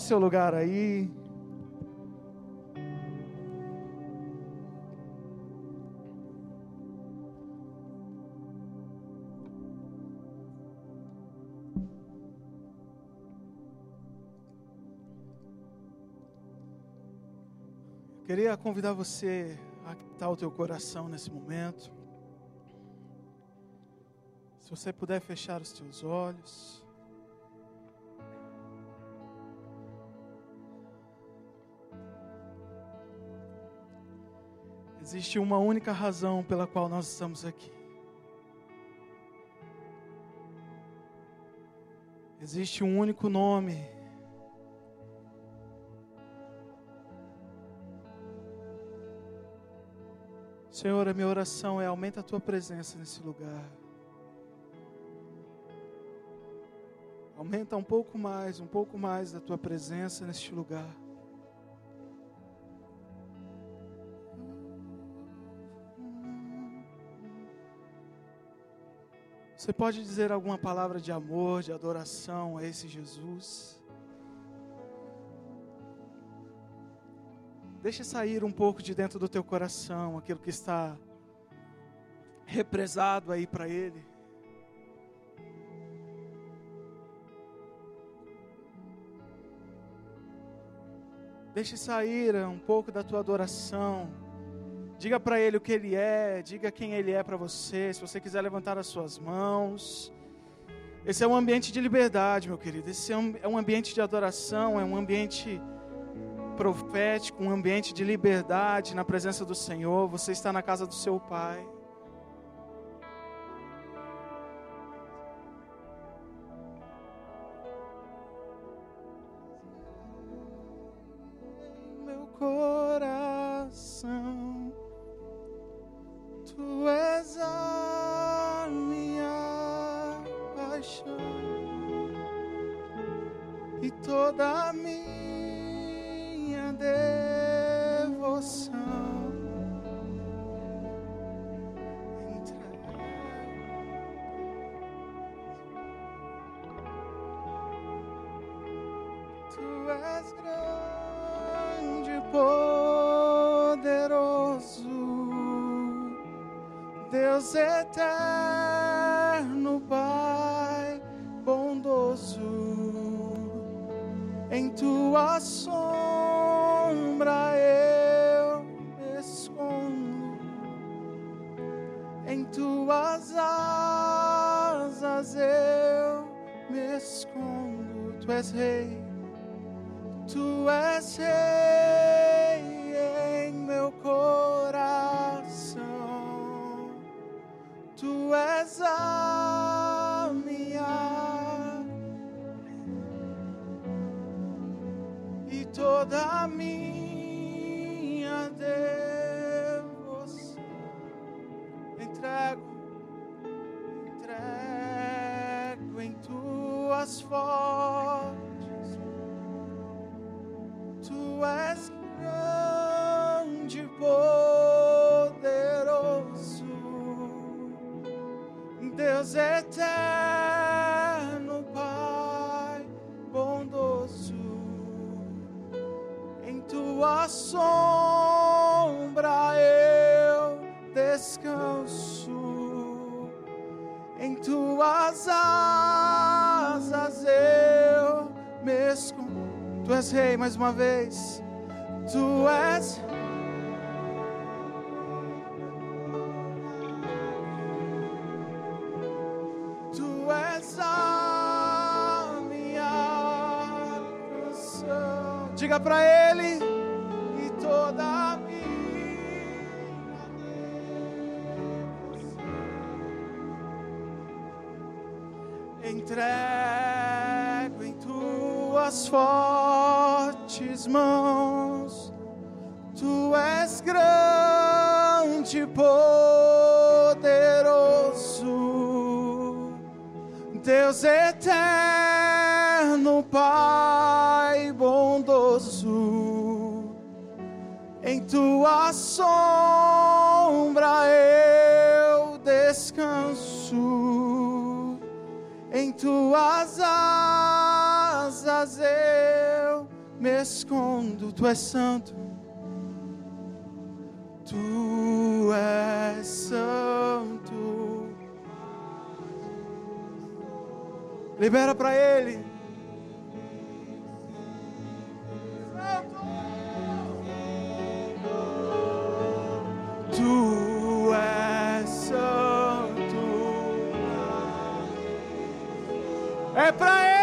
seu lugar aí. Queria convidar você a quitar o teu coração nesse momento. Se você puder fechar os teus olhos. Existe uma única razão pela qual nós estamos aqui. Existe um único nome. Senhor, a minha oração é aumenta a tua presença nesse lugar. Aumenta um pouco mais, um pouco mais da tua presença neste lugar. Você pode dizer alguma palavra de amor, de adoração a esse Jesus? Deixe sair um pouco de dentro do teu coração aquilo que está represado aí para Ele. Deixe sair um pouco da tua adoração. Diga para Ele o que Ele é, diga quem Ele é para você. Se você quiser levantar as suas mãos. Esse é um ambiente de liberdade, meu querido. Esse é um, é um ambiente de adoração, é um ambiente profético, um ambiente de liberdade na presença do Senhor. Você está na casa do seu Pai. Tu és rei em meu coração. Tu és a minha e toda a minha devoção. Entrego, entrego em tuas fortes. Tu és rei mais uma vez, tu és. Tu és a minha canção. Diga para Ele e toda a minha em tuas fortes mãos. Tu és grande, poderoso. Deus eterno, Pai bondoso, em tua sombra eu descanso, em tuas asas eu me escondo, tu és santo. Tu és santo. Libera para ele. Tu és santo. É para ele.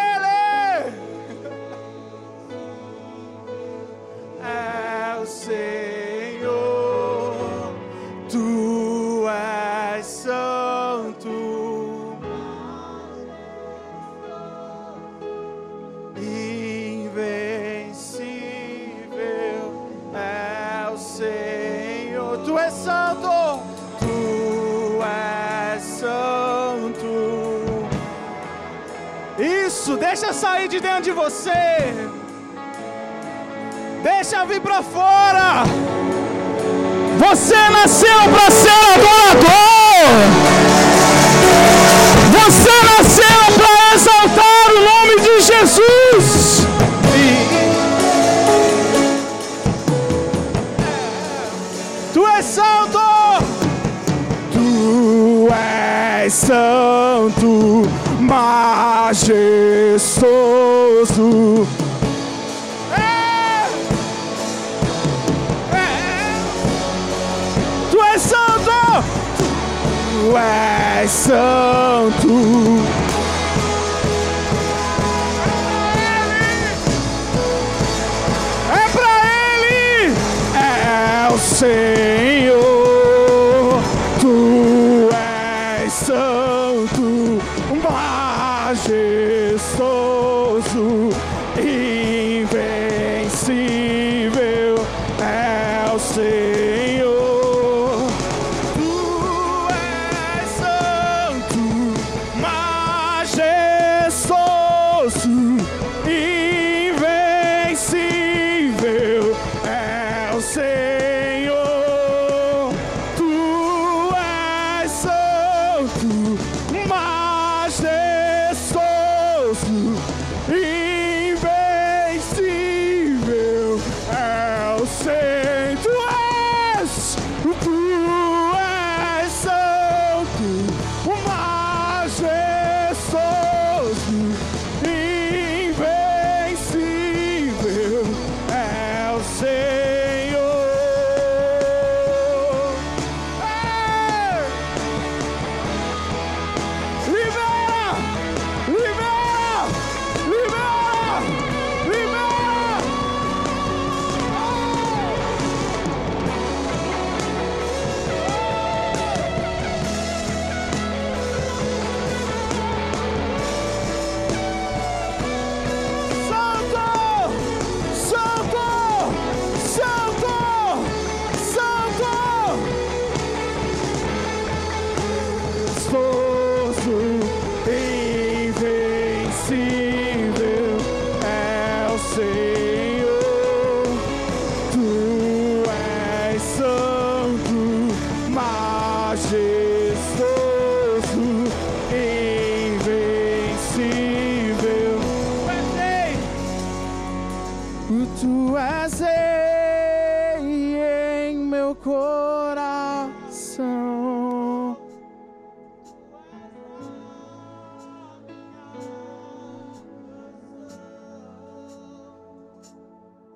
Deixa sair de dentro de você. Deixa vir para fora. Você nasceu para ser adorador. Você nasceu para exaltar o nome de Jesus. Tu és santo. Tu és santo, majestoso. É. É. Tu és santo. Tu és santo. É pra Ele, é o Senhor.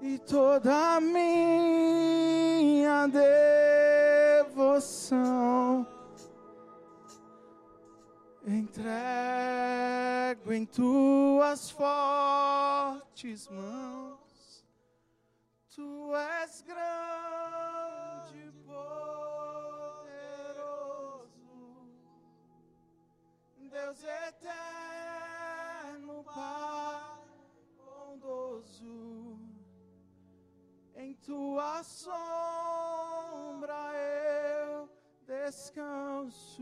E toda a minha devoção entrego em tuas fortes mãos. Tu és grande, poderoso, Deus eterno, Pai bondoso. Em tua sombra eu descanso,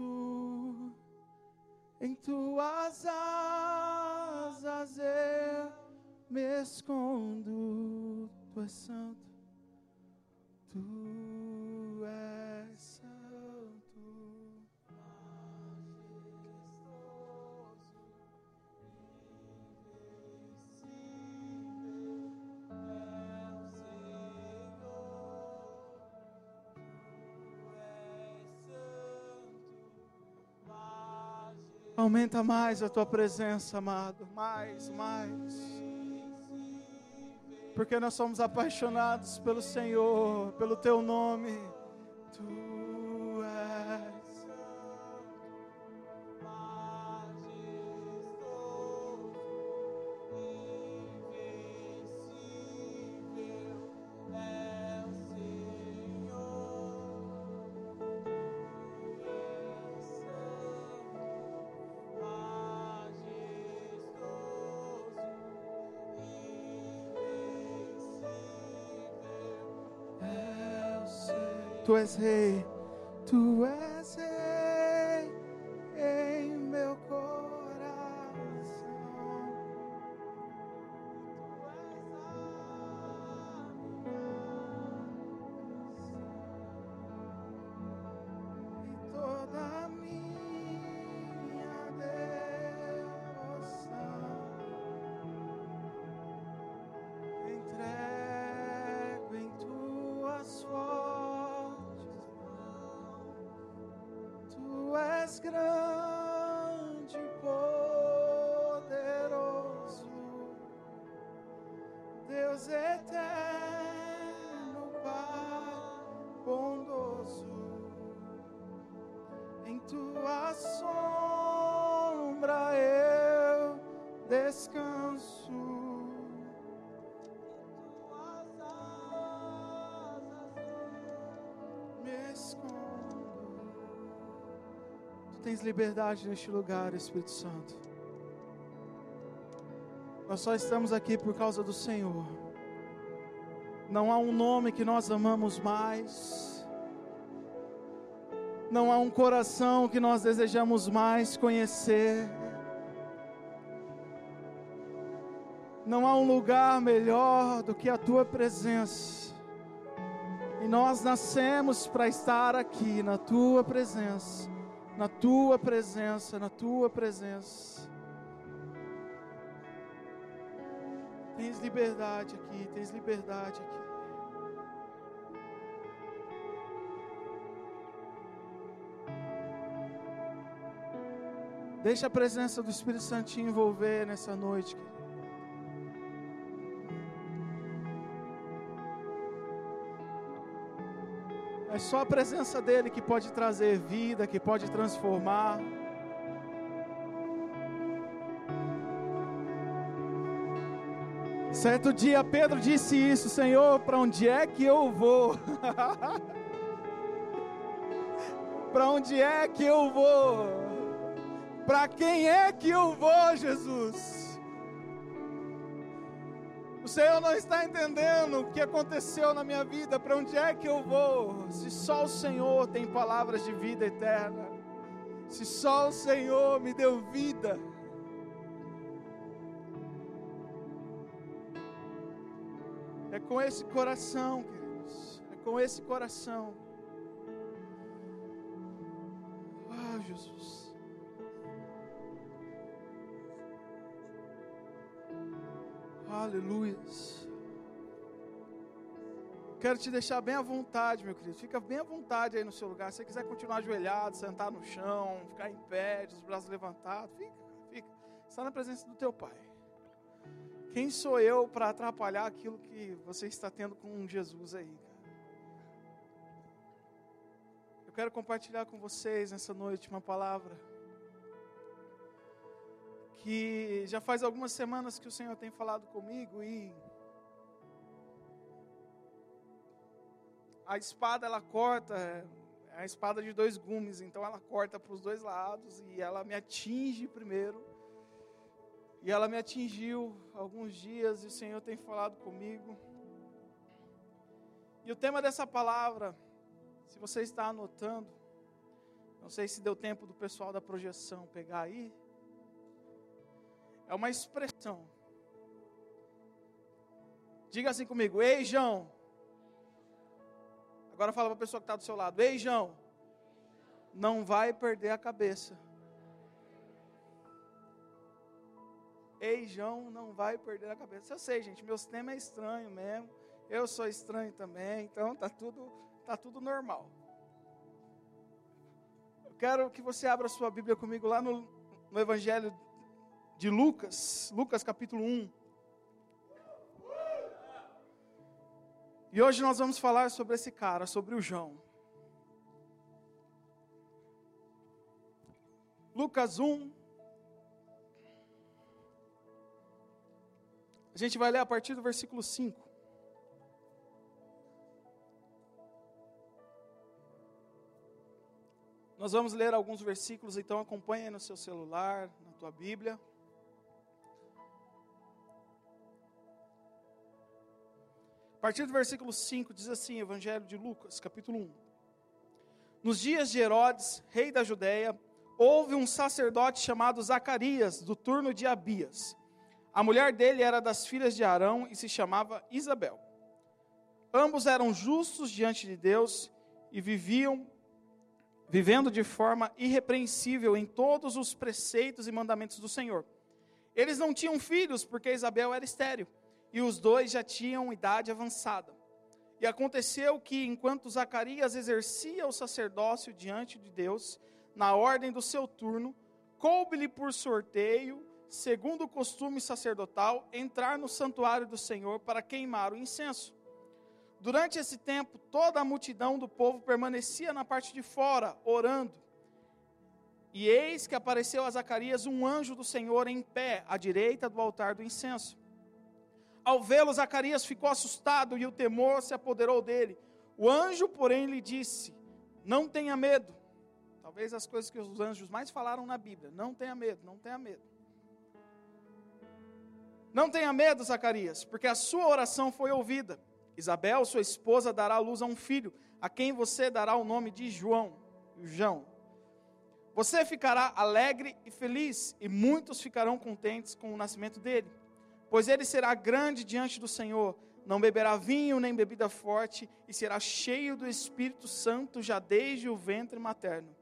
em tuas asas eu me escondo. Tu és santo, tu és Aumenta mais a tua presença, amado. Mais, mais. Porque nós somos apaixonados pelo Senhor, pelo teu nome. Tu és rei, tu és liberdade neste lugar, Espírito Santo. Nós só estamos aqui por causa do Senhor. Não há um nome que nós amamos mais. Não há um coração que nós desejamos mais conhecer. Não há um lugar melhor do que a tua presença. E nós nascemos para estar aqui na tua presença, na tua presença, na tua presença. Tens liberdade aqui, tens liberdade aqui. Deixa a presença do Espírito Santo te envolver nessa noite. querido. É só a presença dele que pode trazer vida, que pode transformar. Certo dia Pedro disse isso, Senhor, para onde é que eu vou? para onde é que eu vou? Para quem é que eu vou, Jesus? O Senhor não está entendendo o que aconteceu na minha vida, para onde é que eu vou? Se só o Senhor tem palavras de vida eterna, se só o Senhor me deu vida. É com esse coração, queridos, é com esse coração. Ah, Jesus. Aleluia. Quero te deixar bem à vontade, meu querido. Fica bem à vontade aí no seu lugar. Se você quiser continuar ajoelhado, sentar no chão, ficar em pé, os braços levantados, fica, fica. Está na presença do teu Pai. Quem sou eu para atrapalhar aquilo que você está tendo com Jesus aí? Eu quero compartilhar com vocês nessa noite uma palavra que já faz algumas semanas que o Senhor tem falado comigo e a espada ela corta, é a espada de dois gumes, então ela corta para os dois lados e ela me atinge primeiro. E ela me atingiu alguns dias e o Senhor tem falado comigo. E o tema dessa palavra, se você está anotando, não sei se deu tempo do pessoal da projeção pegar aí, é uma expressão. Diga assim comigo, ei João. Agora fala para a pessoa que está do seu lado, ei João. Não vai perder a cabeça. Ei João, não vai perder a cabeça. Eu sei, gente, meu sistema é estranho mesmo. Eu sou estranho também, então tá tudo, tá tudo normal. Eu quero que você abra sua Bíblia comigo lá no no Evangelho de Lucas, Lucas capítulo 1. E hoje nós vamos falar sobre esse cara, sobre o João. Lucas 1. A gente vai ler a partir do versículo 5. Nós vamos ler alguns versículos, então acompanhe no seu celular, na tua Bíblia. A partir do versículo 5 diz assim, Evangelho de Lucas, capítulo 1. Nos dias de Herodes, rei da Judéia, houve um sacerdote chamado Zacarias, do turno de Abias. A mulher dele era das filhas de Arão e se chamava Isabel. Ambos eram justos diante de Deus e viviam vivendo de forma irrepreensível em todos os preceitos e mandamentos do Senhor. Eles não tinham filhos porque Isabel era estéril e os dois já tinham idade avançada. E aconteceu que, enquanto Zacarias exercia o sacerdócio diante de Deus, na ordem do seu turno, coube-lhe por sorteio, segundo o costume sacerdotal, entrar no santuário do Senhor para queimar o incenso. Durante esse tempo, toda a multidão do povo permanecia na parte de fora, orando. E eis que apareceu a Zacarias um anjo do Senhor em pé, à direita do altar do incenso. Ao vê-lo, Zacarias ficou assustado e o temor se apoderou dele. O anjo, porém, lhe disse: Não tenha medo. Talvez as coisas que os anjos mais falaram na Bíblia: Não tenha medo, não tenha medo. Não tenha medo, Zacarias, porque a sua oração foi ouvida. Isabel, sua esposa, dará à luz a um filho, a quem você dará o nome de João. João. Você ficará alegre e feliz, e muitos ficarão contentes com o nascimento dele, pois ele será grande diante do Senhor, não beberá vinho nem bebida forte, e será cheio do Espírito Santo já desde o ventre materno.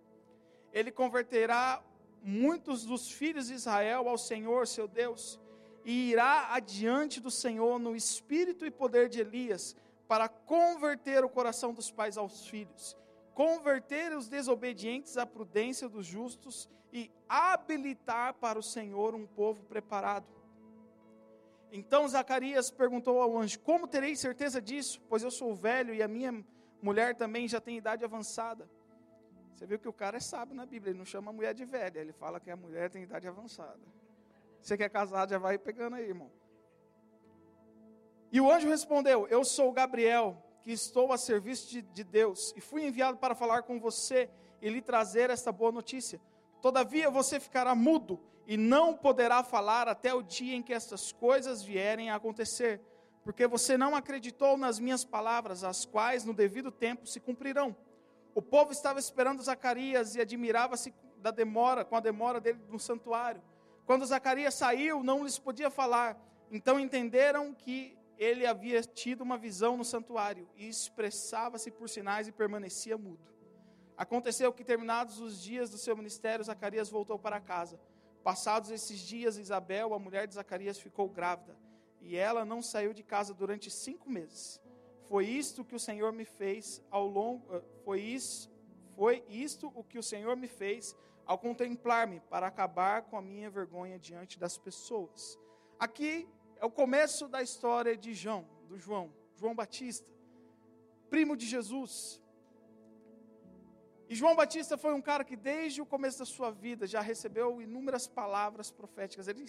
Ele converterá muitos dos filhos de Israel ao Senhor, seu Deus, e irá adiante do Senhor no espírito e poder de Elias, para converter o coração dos pais aos filhos, converter os desobedientes à prudência dos justos e habilitar para o Senhor um povo preparado. Então Zacarias perguntou ao anjo: Como terei certeza disso? Pois eu sou velho e a minha mulher também já tem idade avançada. Você viu que o cara é sábio na Bíblia, ele não chama a mulher de velha, ele fala que a mulher tem idade avançada. Você que é casado, já vai pegando aí, irmão. E o anjo respondeu: Eu sou Gabriel, que estou a serviço de, de Deus, e fui enviado para falar com você e lhe trazer esta boa notícia. Todavia você ficará mudo e não poderá falar até o dia em que estas coisas vierem a acontecer, porque você não acreditou nas minhas palavras, as quais no devido tempo se cumprirão. O povo estava esperando Zacarias e admirava-se da demora, com a demora dele no santuário. Quando Zacarias saiu, não lhes podia falar. Então entenderam que ele havia tido uma visão no santuário e expressava-se por sinais e permanecia mudo. Aconteceu que, terminados os dias do seu ministério, Zacarias voltou para casa. Passados esses dias, Isabel, a mulher de Zacarias, ficou grávida e ela não saiu de casa durante cinco meses. Foi isto que o Senhor me fez ao longo. Eh, foi isso, foi isto o que o Senhor me fez ao contemplar-me para acabar com a minha vergonha diante das pessoas. Aqui é o começo da história de João, do João, João Batista, primo de Jesus. E João Batista foi um cara que desde o começo da sua vida já recebeu inúmeras palavras proféticas. Ele,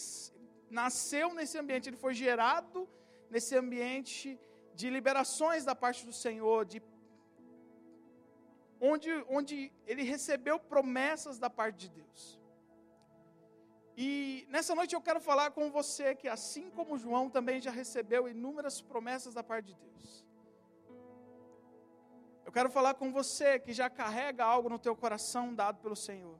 nasceu nesse ambiente, ele foi gerado nesse ambiente de liberações da parte do Senhor, de onde, onde ele recebeu promessas da parte de Deus. E nessa noite eu quero falar com você que, assim como João, também já recebeu inúmeras promessas da parte de Deus. Quero falar com você que já carrega algo no teu coração dado pelo Senhor.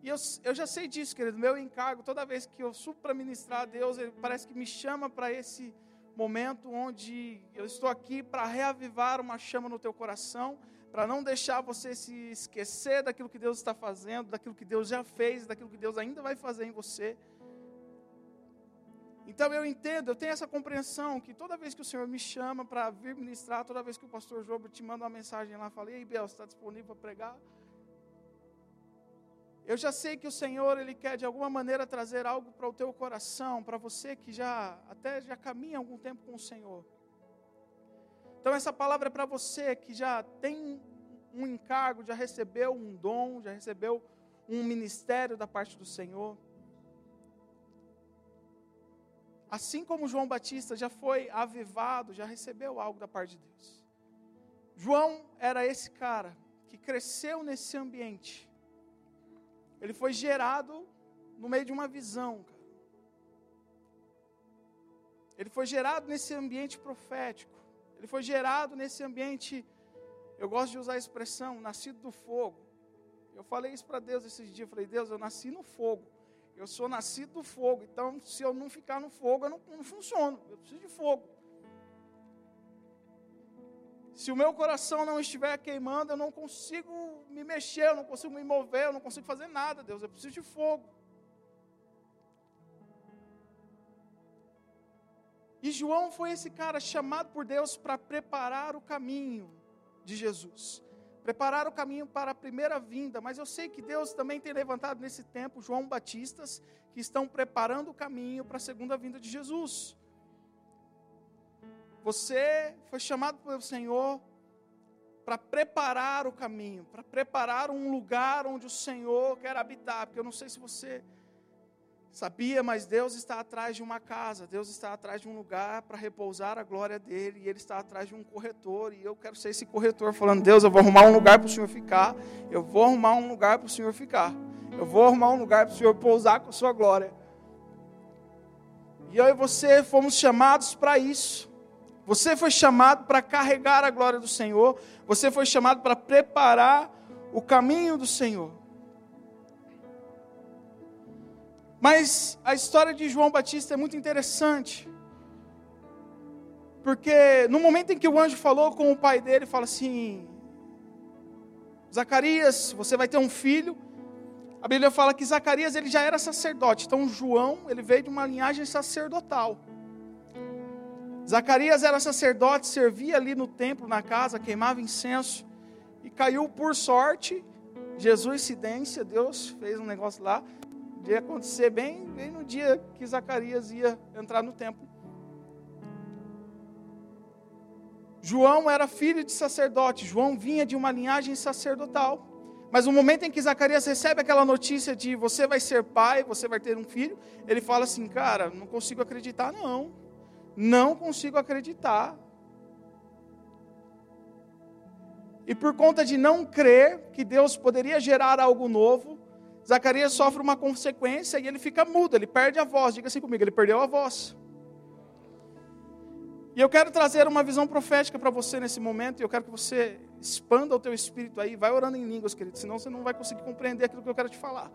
E eu, eu já sei disso, querido. Meu encargo, toda vez que eu subo para ministrar a Deus, ele parece que me chama para esse momento onde eu estou aqui para reavivar uma chama no teu coração para não deixar você se esquecer daquilo que Deus está fazendo, daquilo que Deus já fez, daquilo que Deus ainda vai fazer em você. Então eu entendo, eu tenho essa compreensão que toda vez que o Senhor me chama para vir ministrar, toda vez que o pastor Jobo te manda uma mensagem lá, falei, ei Bel, está disponível para pregar? Eu já sei que o Senhor ele quer de alguma maneira trazer algo para o teu coração, para você que já até já caminha algum tempo com o Senhor. Então essa palavra é para você que já tem um encargo, já recebeu um dom, já recebeu um ministério da parte do Senhor. Assim como João Batista já foi avivado, já recebeu algo da parte de Deus. João era esse cara que cresceu nesse ambiente. Ele foi gerado no meio de uma visão. Ele foi gerado nesse ambiente profético. Ele foi gerado nesse ambiente, eu gosto de usar a expressão, nascido do fogo. Eu falei isso para Deus esses dias, eu falei, Deus, eu nasci no fogo. Eu sou nascido do fogo, então se eu não ficar no fogo, eu não, não funciono. Eu preciso de fogo. Se o meu coração não estiver queimando, eu não consigo me mexer, eu não consigo me mover, eu não consigo fazer nada, Deus. Eu preciso de fogo. E João foi esse cara chamado por Deus para preparar o caminho de Jesus preparar o caminho para a primeira vinda, mas eu sei que Deus também tem levantado nesse tempo João Batistas que estão preparando o caminho para a segunda vinda de Jesus. Você foi chamado pelo Senhor para preparar o caminho, para preparar um lugar onde o Senhor quer habitar, porque eu não sei se você Sabia, mas Deus está atrás de uma casa, Deus está atrás de um lugar para repousar a glória dele, e Ele está atrás de um corretor, e eu quero ser esse corretor, falando: Deus, eu vou arrumar um lugar para o Senhor ficar, eu vou arrumar um lugar para o Senhor ficar, eu vou arrumar um lugar para o Senhor pousar com a sua glória. E eu e você fomos chamados para isso. Você foi chamado para carregar a glória do Senhor, você foi chamado para preparar o caminho do Senhor. Mas a história de João Batista é muito interessante. Porque no momento em que o anjo falou com o pai dele, fala assim: Zacarias, você vai ter um filho. A Bíblia fala que Zacarias ele já era sacerdote, então João ele veio de uma linhagem sacerdotal. Zacarias era sacerdote, servia ali no templo, na casa, queimava incenso e caiu por sorte. Jesus, incidência, Deus fez um negócio lá de acontecer bem, bem no dia que Zacarias ia entrar no templo. João era filho de sacerdote, João vinha de uma linhagem sacerdotal. Mas no momento em que Zacarias recebe aquela notícia de você vai ser pai, você vai ter um filho, ele fala assim: Cara, não consigo acreditar, não. Não consigo acreditar. E por conta de não crer que Deus poderia gerar algo novo, Zacarias sofre uma consequência e ele fica mudo, ele perde a voz. Diga assim comigo, ele perdeu a voz. E eu quero trazer uma visão profética para você nesse momento, e eu quero que você expanda o teu espírito aí, vai orando em línguas, querido, senão você não vai conseguir compreender aquilo que eu quero te falar.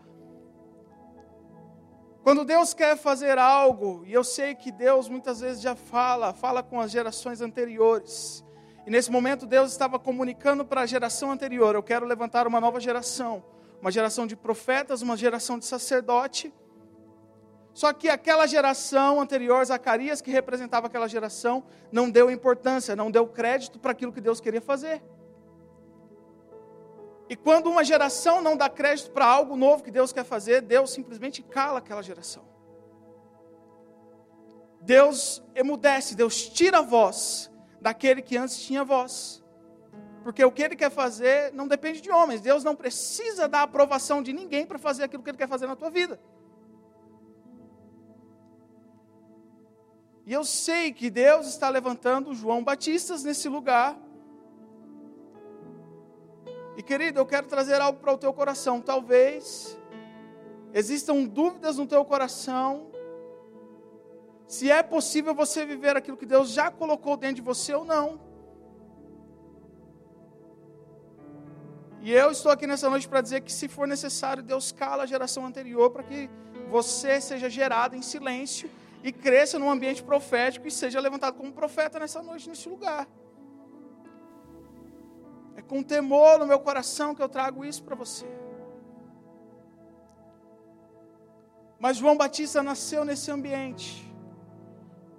Quando Deus quer fazer algo, e eu sei que Deus muitas vezes já fala, fala com as gerações anteriores. E nesse momento Deus estava comunicando para a geração anterior, eu quero levantar uma nova geração uma geração de profetas, uma geração de sacerdote. Só que aquela geração anterior, Zacarias, que representava aquela geração, não deu importância, não deu crédito para aquilo que Deus queria fazer. E quando uma geração não dá crédito para algo novo que Deus quer fazer, Deus simplesmente cala aquela geração. Deus emudece, Deus tira a voz daquele que antes tinha voz. Porque o que ele quer fazer não depende de homens. Deus não precisa da aprovação de ninguém para fazer aquilo que ele quer fazer na tua vida. E eu sei que Deus está levantando João Batistas nesse lugar. E querido, eu quero trazer algo para o teu coração. Talvez existam dúvidas no teu coração se é possível você viver aquilo que Deus já colocou dentro de você ou não. E eu estou aqui nessa noite para dizer que, se for necessário, Deus cala a geração anterior para que você seja gerado em silêncio e cresça num ambiente profético e seja levantado como profeta nessa noite, nesse lugar. É com temor no meu coração que eu trago isso para você. Mas João Batista nasceu nesse ambiente.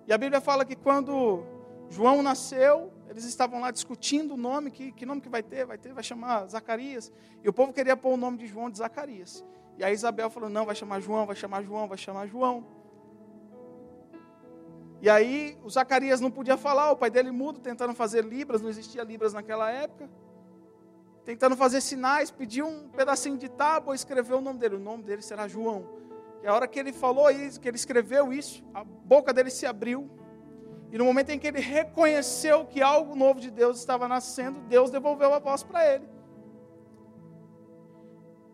E a Bíblia fala que quando João nasceu, eles estavam lá discutindo o nome, que, que nome que vai ter, vai ter, vai chamar Zacarias. E o povo queria pôr o nome de João de Zacarias. E aí Isabel falou: não, vai chamar João, vai chamar João, vai chamar João. E aí o Zacarias não podia falar, o pai dele mudo, tentando fazer libras, não existia libras naquela época. Tentando fazer sinais, pediu um pedacinho de tábua, escreveu o nome dele. O nome dele será João. E a hora que ele falou isso, que ele escreveu isso, a boca dele se abriu. E no momento em que ele reconheceu que algo novo de Deus estava nascendo, Deus devolveu a voz para ele.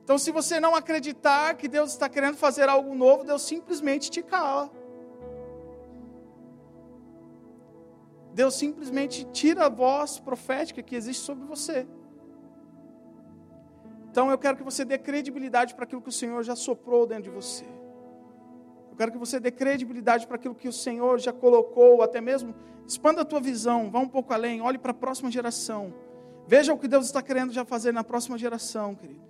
Então, se você não acreditar que Deus está querendo fazer algo novo, Deus simplesmente te cala. Deus simplesmente tira a voz profética que existe sobre você. Então eu quero que você dê credibilidade para aquilo que o Senhor já soprou dentro de você. Eu quero que você dê credibilidade para aquilo que o Senhor já colocou, até mesmo expanda a tua visão, vá um pouco além, olhe para a próxima geração. Veja o que Deus está querendo já fazer na próxima geração, querido.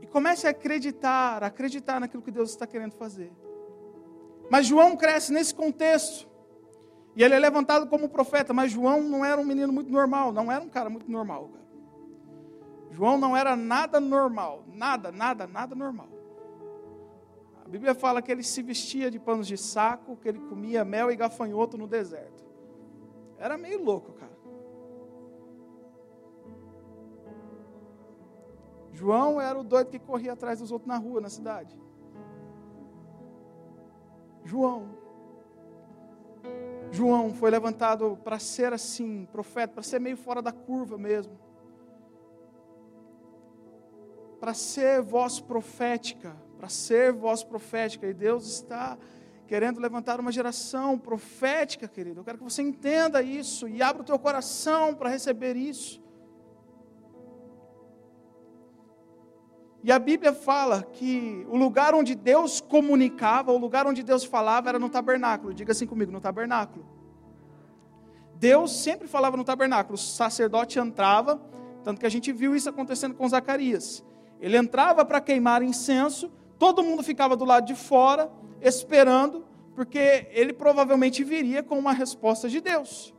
E comece a acreditar, a acreditar naquilo que Deus está querendo fazer. Mas João cresce nesse contexto. E ele é levantado como profeta, mas João não era um menino muito normal, não era um cara muito normal. Cara. João não era nada normal, nada, nada, nada normal. Bíblia fala que ele se vestia de panos de saco, que ele comia mel e gafanhoto no deserto. Era meio louco, cara. João era o doido que corria atrás dos outros na rua, na cidade. João. João foi levantado para ser assim, profeta, para ser meio fora da curva mesmo. Para ser voz profética para ser voz profética. E Deus está querendo levantar uma geração profética, querido. Eu quero que você entenda isso e abra o teu coração para receber isso. E a Bíblia fala que o lugar onde Deus comunicava, o lugar onde Deus falava era no tabernáculo. Diga assim comigo, no tabernáculo. Deus sempre falava no tabernáculo. O sacerdote entrava, tanto que a gente viu isso acontecendo com Zacarias. Ele entrava para queimar incenso, Todo mundo ficava do lado de fora, esperando, porque ele provavelmente viria com uma resposta de Deus.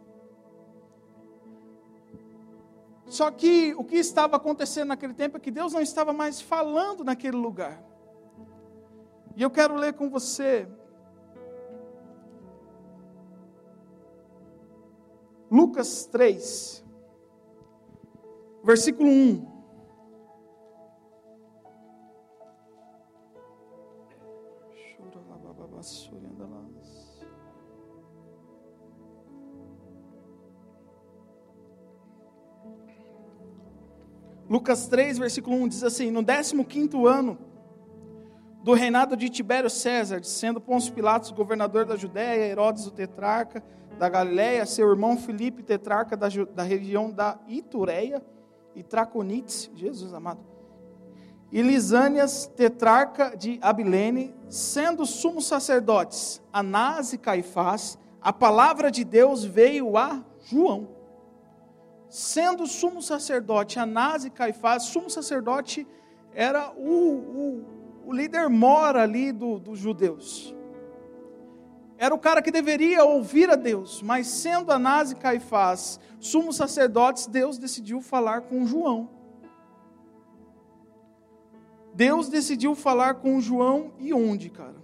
Só que o que estava acontecendo naquele tempo é que Deus não estava mais falando naquele lugar. E eu quero ler com você Lucas 3, versículo 1. Lucas 3, versículo 1 diz assim: No 15 ano do reinado de Tibério César, sendo Pôncio Pilatos governador da Judéia, Herodes o tetrarca da Galiléia, seu irmão Filipe tetrarca da, da região da Itureia e Traconites, Jesus amado, e Lisânias tetrarca de Abilene, sendo sumos sacerdotes Anás e Caifás, a palavra de Deus veio a João sendo sumo sacerdote Anás e Caifás, sumo sacerdote era o, o, o líder mora ali do, dos judeus. Era o cara que deveria ouvir a Deus, mas sendo Anás e Caifás sumos sacerdotes, Deus decidiu falar com João. Deus decidiu falar com João e onde, cara?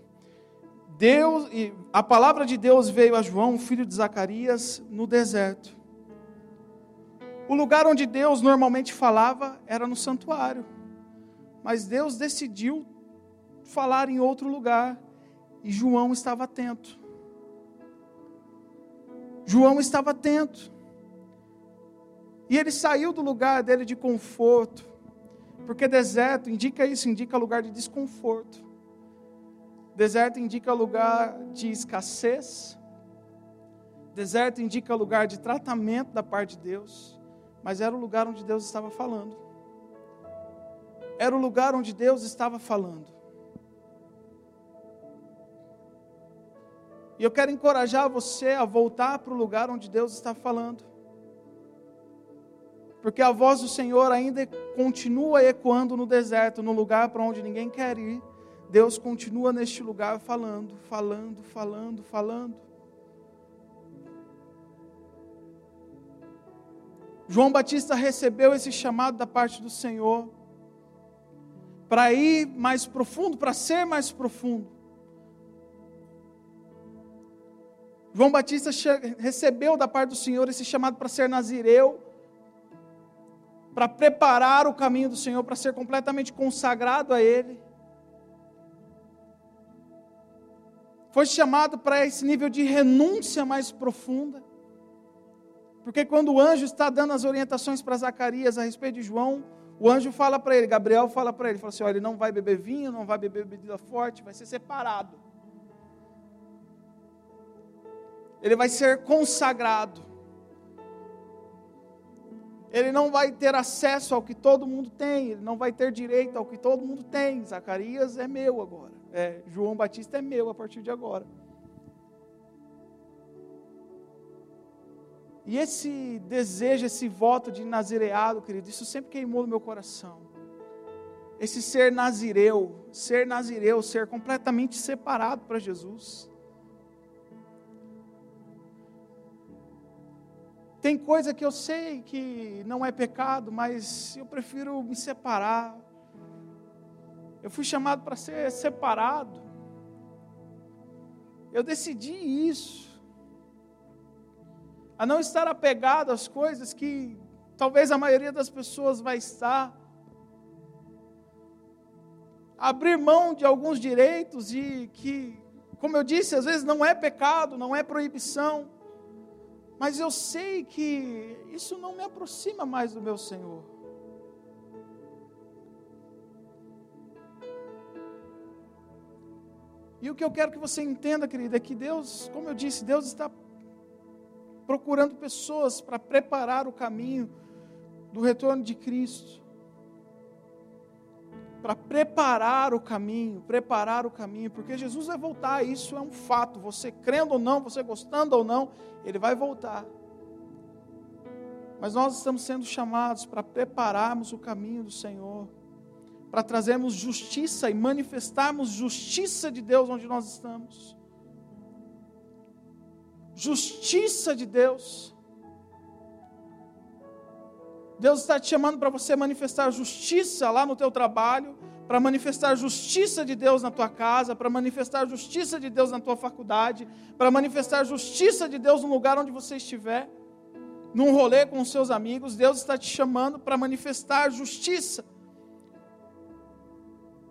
Deus, a palavra de Deus veio a João, filho de Zacarias, no deserto. O lugar onde Deus normalmente falava era no santuário. Mas Deus decidiu falar em outro lugar. E João estava atento. João estava atento. E ele saiu do lugar dele de conforto. Porque deserto indica isso, indica lugar de desconforto. Deserto indica lugar de escassez. Deserto indica lugar de tratamento da parte de Deus mas era o lugar onde Deus estava falando. Era o lugar onde Deus estava falando. E eu quero encorajar você a voltar para o lugar onde Deus está falando. Porque a voz do Senhor ainda continua ecoando no deserto, no lugar para onde ninguém quer ir. Deus continua neste lugar falando, falando, falando, falando. João Batista recebeu esse chamado da parte do Senhor para ir mais profundo, para ser mais profundo. João Batista recebeu da parte do Senhor esse chamado para ser nazireu, para preparar o caminho do Senhor, para ser completamente consagrado a Ele. Foi chamado para esse nível de renúncia mais profunda. Porque quando o anjo está dando as orientações para Zacarias a respeito de João, o anjo fala para ele, Gabriel fala para ele, fala assim: olha, ele não vai beber vinho, não vai beber bebida forte, vai ser separado. Ele vai ser consagrado. Ele não vai ter acesso ao que todo mundo tem, ele não vai ter direito ao que todo mundo tem. Zacarias é meu agora. É, João Batista é meu a partir de agora. E esse desejo, esse voto de nazireado, querido, isso sempre queimou no meu coração. Esse ser nazireu, ser nazireu, ser completamente separado para Jesus. Tem coisa que eu sei que não é pecado, mas eu prefiro me separar. Eu fui chamado para ser separado. Eu decidi isso a não estar apegado às coisas que talvez a maioria das pessoas vai estar. Abrir mão de alguns direitos e que, como eu disse, às vezes não é pecado, não é proibição, mas eu sei que isso não me aproxima mais do meu Senhor. E o que eu quero que você entenda, querida, é que Deus, como eu disse, Deus está procurando pessoas para preparar o caminho do retorno de Cristo. Para preparar o caminho, preparar o caminho, porque Jesus vai voltar, isso é um fato. Você crendo ou não, você gostando ou não, ele vai voltar. Mas nós estamos sendo chamados para prepararmos o caminho do Senhor, para trazermos justiça e manifestarmos justiça de Deus onde nós estamos justiça de Deus. Deus está te chamando para você manifestar justiça lá no teu trabalho, para manifestar justiça de Deus na tua casa, para manifestar justiça de Deus na tua faculdade, para manifestar justiça de Deus no lugar onde você estiver, num rolê com os seus amigos. Deus está te chamando para manifestar justiça.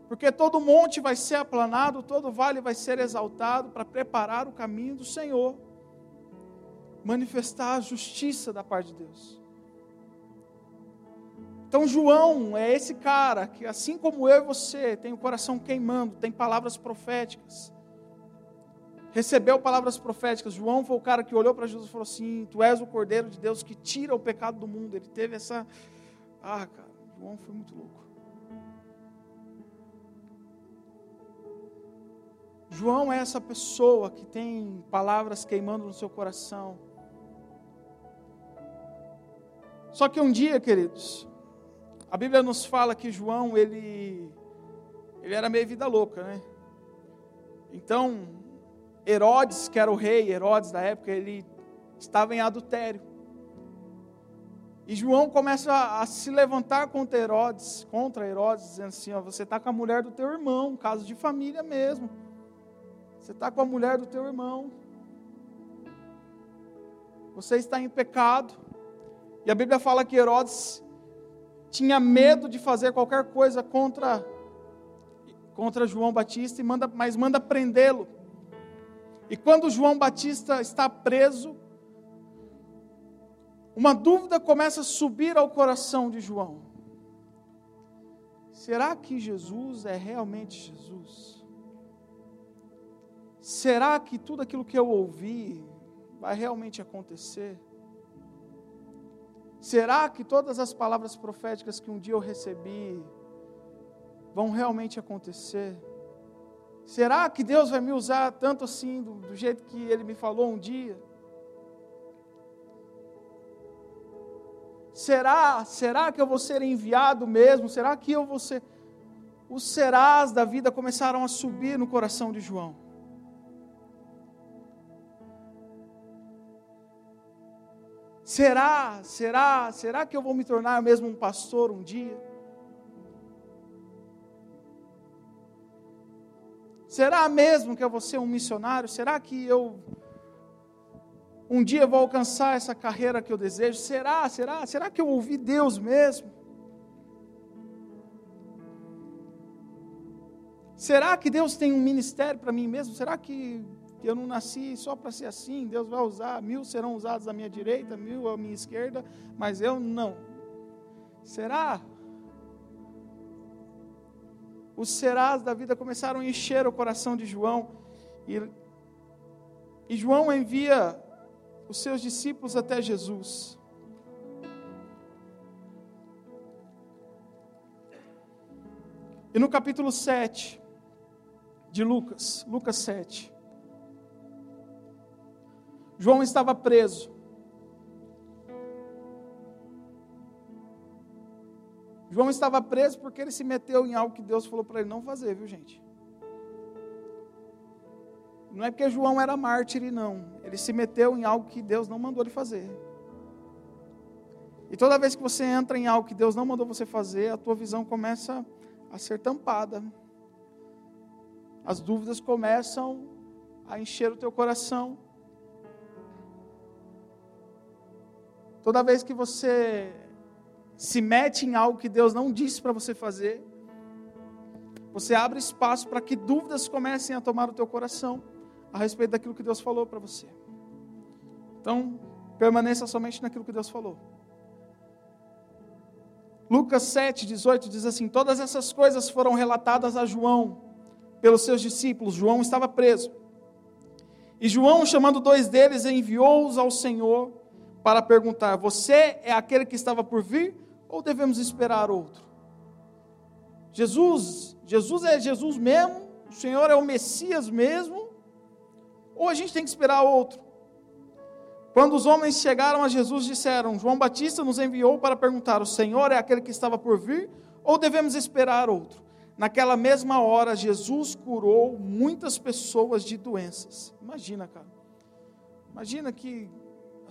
Porque todo monte vai ser aplanado, todo vale vai ser exaltado para preparar o caminho do Senhor manifestar a justiça da parte de Deus. Então, João é esse cara que, assim como eu e você, tem o coração queimando, tem palavras proféticas. Recebeu palavras proféticas. João foi o cara que olhou para Jesus e falou assim: Tu és o Cordeiro de Deus que tira o pecado do mundo. Ele teve essa. Ah, cara, João foi muito louco. João é essa pessoa que tem palavras queimando no seu coração Só que um dia, queridos, a Bíblia nos fala que João, ele, ele era meio vida louca, né? Então, Herodes, que era o rei, Herodes da época, ele estava em adultério. E João começa a, a se levantar contra Herodes, contra Herodes, dizendo assim: ó, você está com a mulher do teu irmão, caso de família mesmo. Você está com a mulher do teu irmão. Você está em pecado. E a Bíblia fala que Herodes tinha medo de fazer qualquer coisa contra contra João Batista e manda, mas manda prendê-lo. E quando João Batista está preso, uma dúvida começa a subir ao coração de João. Será que Jesus é realmente Jesus? Será que tudo aquilo que eu ouvi vai realmente acontecer? Será que todas as palavras proféticas que um dia eu recebi vão realmente acontecer? Será que Deus vai me usar tanto assim, do, do jeito que Ele me falou um dia? Será, será que eu vou ser enviado mesmo? Será que eu vou ser. Os serás da vida começaram a subir no coração de João. Será, será, será que eu vou me tornar mesmo um pastor um dia? Será mesmo que eu vou ser um missionário? Será que eu um dia vou alcançar essa carreira que eu desejo? Será? Será? Será que eu ouvi Deus mesmo? Será que Deus tem um ministério para mim mesmo? Será que eu não nasci só para ser assim? Deus vai usar, mil serão usados à minha direita, mil à minha esquerda, mas eu não. Será? Os serás da vida começaram a encher o coração de João, e, e João envia os seus discípulos até Jesus. E no capítulo 7, de Lucas, Lucas 7. João estava preso. João estava preso porque ele se meteu em algo que Deus falou para ele não fazer, viu gente? Não é porque João era mártir, não. Ele se meteu em algo que Deus não mandou ele fazer. E toda vez que você entra em algo que Deus não mandou você fazer, a tua visão começa a ser tampada as dúvidas começam a encher o teu coração. Toda vez que você se mete em algo que Deus não disse para você fazer, você abre espaço para que dúvidas comecem a tomar o teu coração a respeito daquilo que Deus falou para você. Então, permaneça somente naquilo que Deus falou. Lucas 7, 18 diz assim: Todas essas coisas foram relatadas a João pelos seus discípulos. João estava preso. E João, chamando dois deles, enviou-os ao Senhor para perguntar: Você é aquele que estava por vir ou devemos esperar outro? Jesus, Jesus é Jesus mesmo? O Senhor é o Messias mesmo? Ou a gente tem que esperar outro? Quando os homens chegaram a Jesus, disseram: João Batista nos enviou para perguntar: O Senhor é aquele que estava por vir ou devemos esperar outro? Naquela mesma hora, Jesus curou muitas pessoas de doenças. Imagina, cara. Imagina que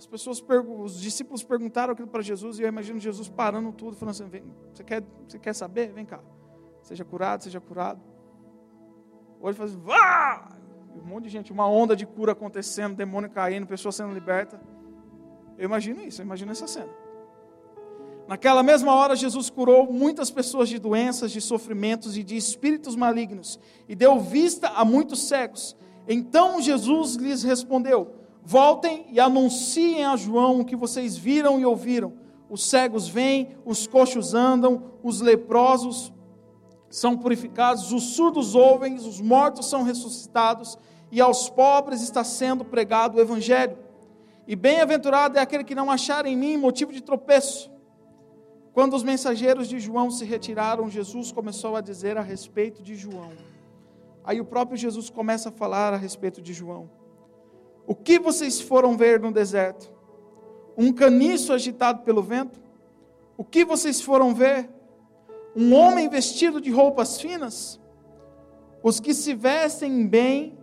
as pessoas, os discípulos perguntaram aquilo para Jesus e eu imagino Jesus parando tudo, falando assim: Vem, você, quer, você quer saber? Vem cá. Seja curado, seja curado. Hoje faz vá! Um monte de gente, uma onda de cura acontecendo, demônio caindo, pessoa sendo liberta. Eu imagino isso, eu imagino essa cena. Naquela mesma hora, Jesus curou muitas pessoas de doenças, de sofrimentos e de espíritos malignos, e deu vista a muitos cegos. Então Jesus lhes respondeu: Voltem e anunciem a João o que vocês viram e ouviram. Os cegos vêm, os coxos andam, os leprosos são purificados, os surdos ouvem, os mortos são ressuscitados, e aos pobres está sendo pregado o Evangelho. E bem-aventurado é aquele que não achar em mim motivo de tropeço. Quando os mensageiros de João se retiraram, Jesus começou a dizer a respeito de João. Aí o próprio Jesus começa a falar a respeito de João. O que vocês foram ver no deserto? Um caniço agitado pelo vento? O que vocês foram ver? Um homem vestido de roupas finas? Os que se vestem bem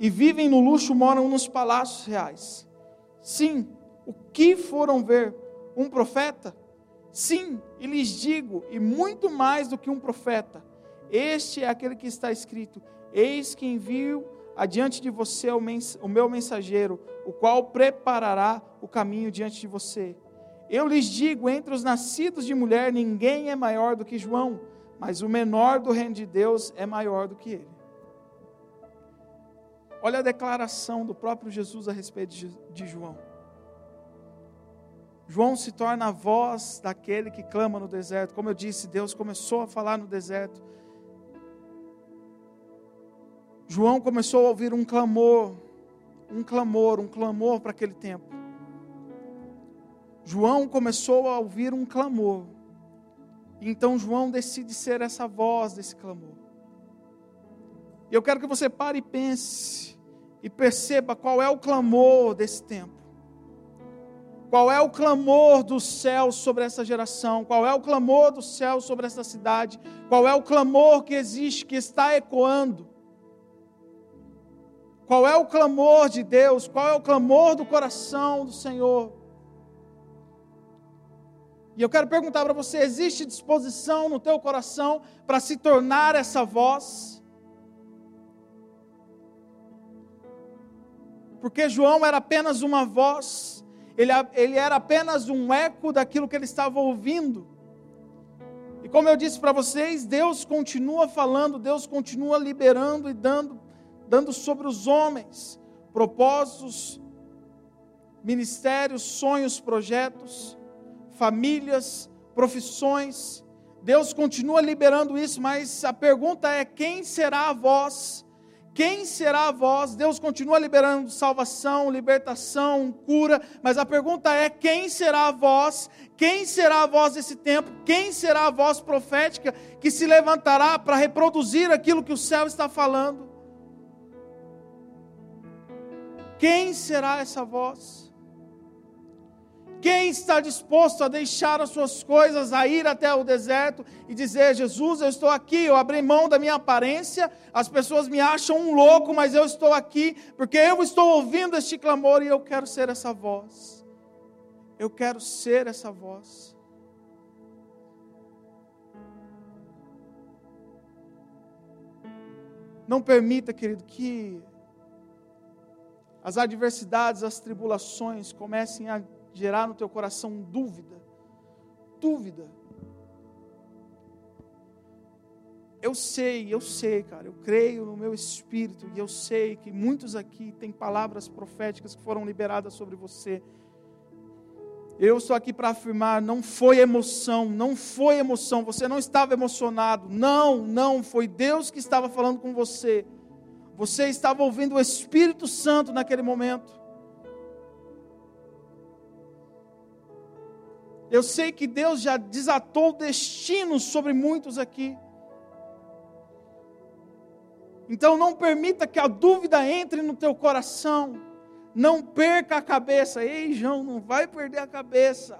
e vivem no luxo moram nos palácios reais. Sim, o que foram ver? Um profeta? Sim, e lhes digo, e muito mais do que um profeta, este é aquele que está escrito: Eis que envio adiante de você o meu mensageiro, o qual preparará o caminho diante de você. Eu lhes digo: entre os nascidos de mulher, ninguém é maior do que João, mas o menor do reino de Deus é maior do que ele. Olha a declaração do próprio Jesus a respeito de João. João se torna a voz daquele que clama no deserto. Como eu disse, Deus começou a falar no deserto. João começou a ouvir um clamor, um clamor, um clamor para aquele tempo. João começou a ouvir um clamor. Então João decide ser essa voz desse clamor. E eu quero que você pare e pense e perceba qual é o clamor desse tempo. Qual é o clamor do céu sobre essa geração? Qual é o clamor do céu sobre essa cidade? Qual é o clamor que existe, que está ecoando? Qual é o clamor de Deus? Qual é o clamor do coração do Senhor? E eu quero perguntar para você: existe disposição no teu coração para se tornar essa voz? Porque João era apenas uma voz, ele, ele era apenas um eco daquilo que ele estava ouvindo. E como eu disse para vocês, Deus continua falando, Deus continua liberando e dando, dando sobre os homens propósitos, ministérios, sonhos, projetos famílias, profissões. Deus continua liberando isso, mas a pergunta é: quem será a voz? Quem será a voz? Deus continua liberando salvação, libertação, cura, mas a pergunta é: quem será a voz? Quem será a voz desse tempo? Quem será a voz profética que se levantará para reproduzir aquilo que o céu está falando? Quem será essa voz? Quem está disposto a deixar as suas coisas, a ir até o deserto e dizer: Jesus, eu estou aqui, eu abri mão da minha aparência, as pessoas me acham um louco, mas eu estou aqui, porque eu estou ouvindo este clamor e eu quero ser essa voz. Eu quero ser essa voz. Não permita, querido, que as adversidades, as tribulações comecem a gerar no teu coração dúvida. Dúvida. Eu sei, eu sei, cara, eu creio no meu espírito e eu sei que muitos aqui têm palavras proféticas que foram liberadas sobre você. Eu estou aqui para afirmar: não foi emoção, não foi emoção, você não estava emocionado, não, não, foi Deus que estava falando com você. Você estava ouvindo o Espírito Santo naquele momento. Eu sei que Deus já desatou destinos sobre muitos aqui. Então não permita que a dúvida entre no teu coração. Não perca a cabeça. Ei, João, não vai perder a cabeça.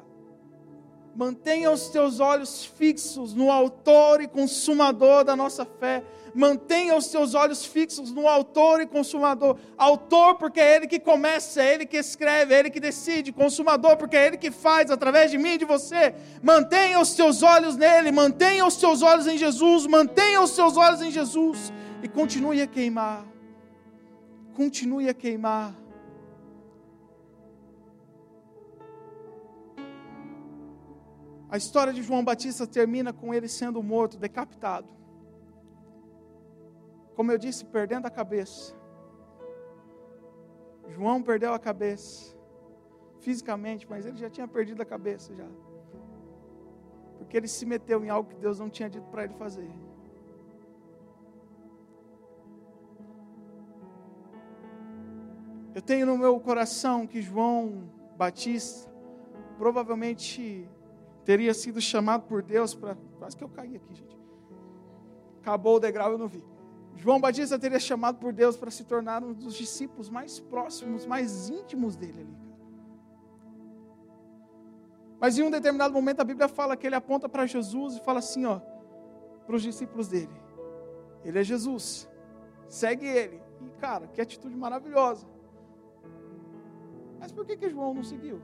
Mantenha os teus olhos fixos no autor e consumador da nossa fé mantenha os seus olhos fixos no autor e consumador. Autor, porque é ele que começa, é ele que escreve, é ele que decide. Consumador, porque é ele que faz através de mim e de você. Mantenha os seus olhos nele, mantenha os seus olhos em Jesus, mantenha os seus olhos em Jesus e continue a queimar. Continue a queimar. A história de João Batista termina com ele sendo morto, decapitado como eu disse, perdendo a cabeça. João perdeu a cabeça, fisicamente, mas ele já tinha perdido a cabeça já. Porque ele se meteu em algo que Deus não tinha dito para ele fazer. Eu tenho no meu coração que João Batista provavelmente teria sido chamado por Deus para. Quase que eu caí aqui, gente. Acabou o degrau, eu não vi. João Batista teria chamado por Deus para se tornar um dos discípulos mais próximos, mais íntimos dele ali. Mas em um determinado momento a Bíblia fala que ele aponta para Jesus e fala assim, ó, para os discípulos dele: Ele é Jesus, segue ele. E cara, que atitude maravilhosa. Mas por que que João não seguiu?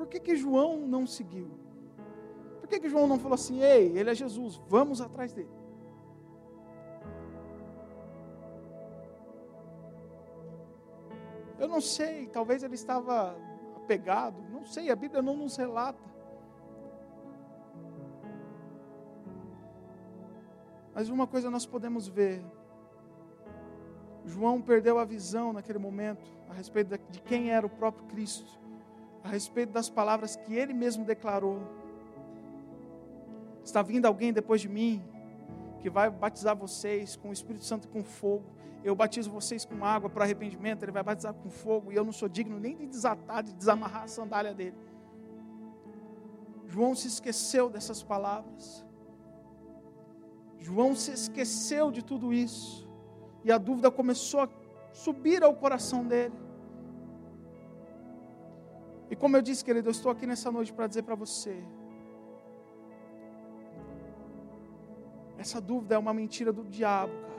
Por que que João não seguiu? que, que João não falou assim, ei, ele é Jesus, vamos atrás dele? Eu não sei, talvez ele estava apegado, não sei, a Bíblia não nos relata. Mas uma coisa nós podemos ver: João perdeu a visão naquele momento a respeito de quem era o próprio Cristo, a respeito das palavras que ele mesmo declarou. Está vindo alguém depois de mim que vai batizar vocês com o Espírito Santo e com fogo. Eu batizo vocês com água para arrependimento, ele vai batizar com fogo, e eu não sou digno nem de desatar, de desamarrar a sandália dele. João se esqueceu dessas palavras. João se esqueceu de tudo isso. E a dúvida começou a subir ao coração dele. E como eu disse, querido, eu estou aqui nessa noite para dizer para você: Essa dúvida é uma mentira do diabo, cara.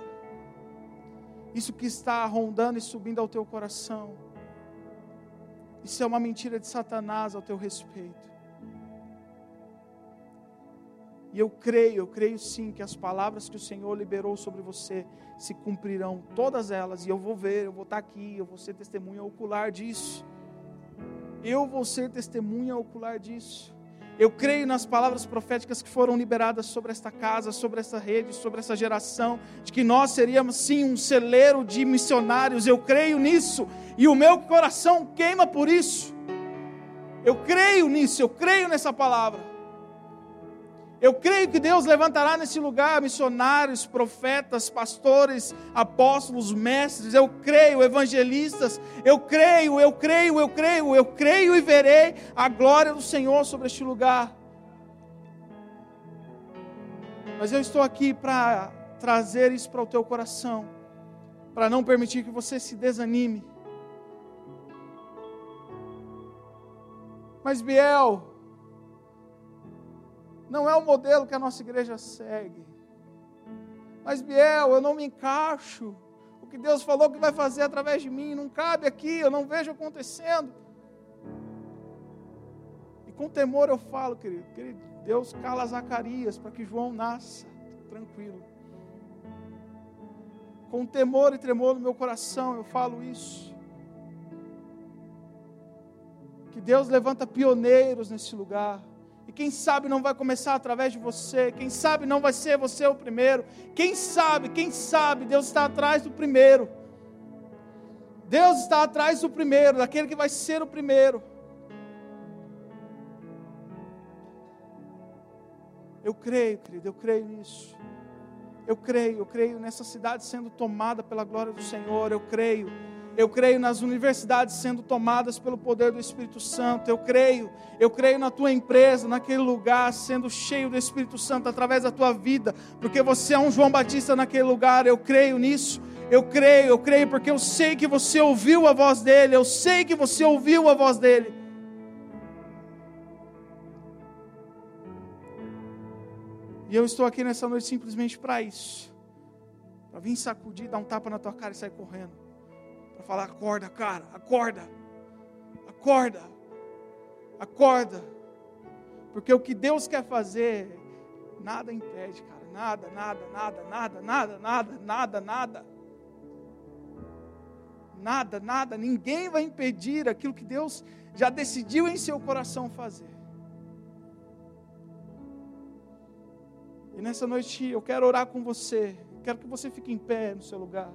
Isso que está rondando e subindo ao teu coração Isso é uma mentira de Satanás ao teu respeito. E eu creio, eu creio sim que as palavras que o Senhor liberou sobre você se cumprirão, todas elas, e eu vou ver, eu vou estar aqui, eu vou ser testemunha ocular disso. Eu vou ser testemunha ocular disso. Eu creio nas palavras proféticas que foram liberadas sobre esta casa, sobre esta rede, sobre essa geração, de que nós seríamos sim um celeiro de missionários. Eu creio nisso e o meu coração queima por isso. Eu creio nisso, eu creio nessa palavra. Eu creio que Deus levantará nesse lugar missionários, profetas, pastores, apóstolos, mestres. Eu creio, evangelistas. Eu creio, eu creio, eu creio, eu creio e verei a glória do Senhor sobre este lugar. Mas eu estou aqui para trazer isso para o teu coração, para não permitir que você se desanime. Mas Biel, não é o modelo que a nossa igreja segue. Mas, Biel, eu não me encaixo. O que Deus falou que vai fazer através de mim não cabe aqui, eu não vejo acontecendo. E com temor eu falo, querido, querido Deus cala Zacarias para que João nasça tranquilo. Com temor e tremor no meu coração eu falo isso. Que Deus levanta pioneiros nesse lugar. E quem sabe não vai começar através de você, quem sabe não vai ser você o primeiro. Quem sabe, quem sabe, Deus está atrás do primeiro. Deus está atrás do primeiro, daquele que vai ser o primeiro. Eu creio, querido, eu creio nisso. Eu creio, eu creio nessa cidade sendo tomada pela glória do Senhor. Eu creio eu creio nas universidades sendo tomadas pelo poder do Espírito Santo. Eu creio, eu creio na tua empresa, naquele lugar sendo cheio do Espírito Santo através da tua vida, porque você é um João Batista naquele lugar. Eu creio nisso. Eu creio, eu creio porque eu sei que você ouviu a voz dele. Eu sei que você ouviu a voz dele. E eu estou aqui nessa noite simplesmente para isso. Para vir sacudir, dar um tapa na tua cara e sair correndo para falar: acorda, cara, acorda, acorda, acorda. Porque o que Deus quer fazer, nada impede, cara. Nada, nada, nada, nada, nada, nada, nada, nada. Nada, nada, ninguém vai impedir aquilo que Deus já decidiu em seu coração fazer. E nessa noite eu quero orar com você. Quero que você fique em pé no seu lugar.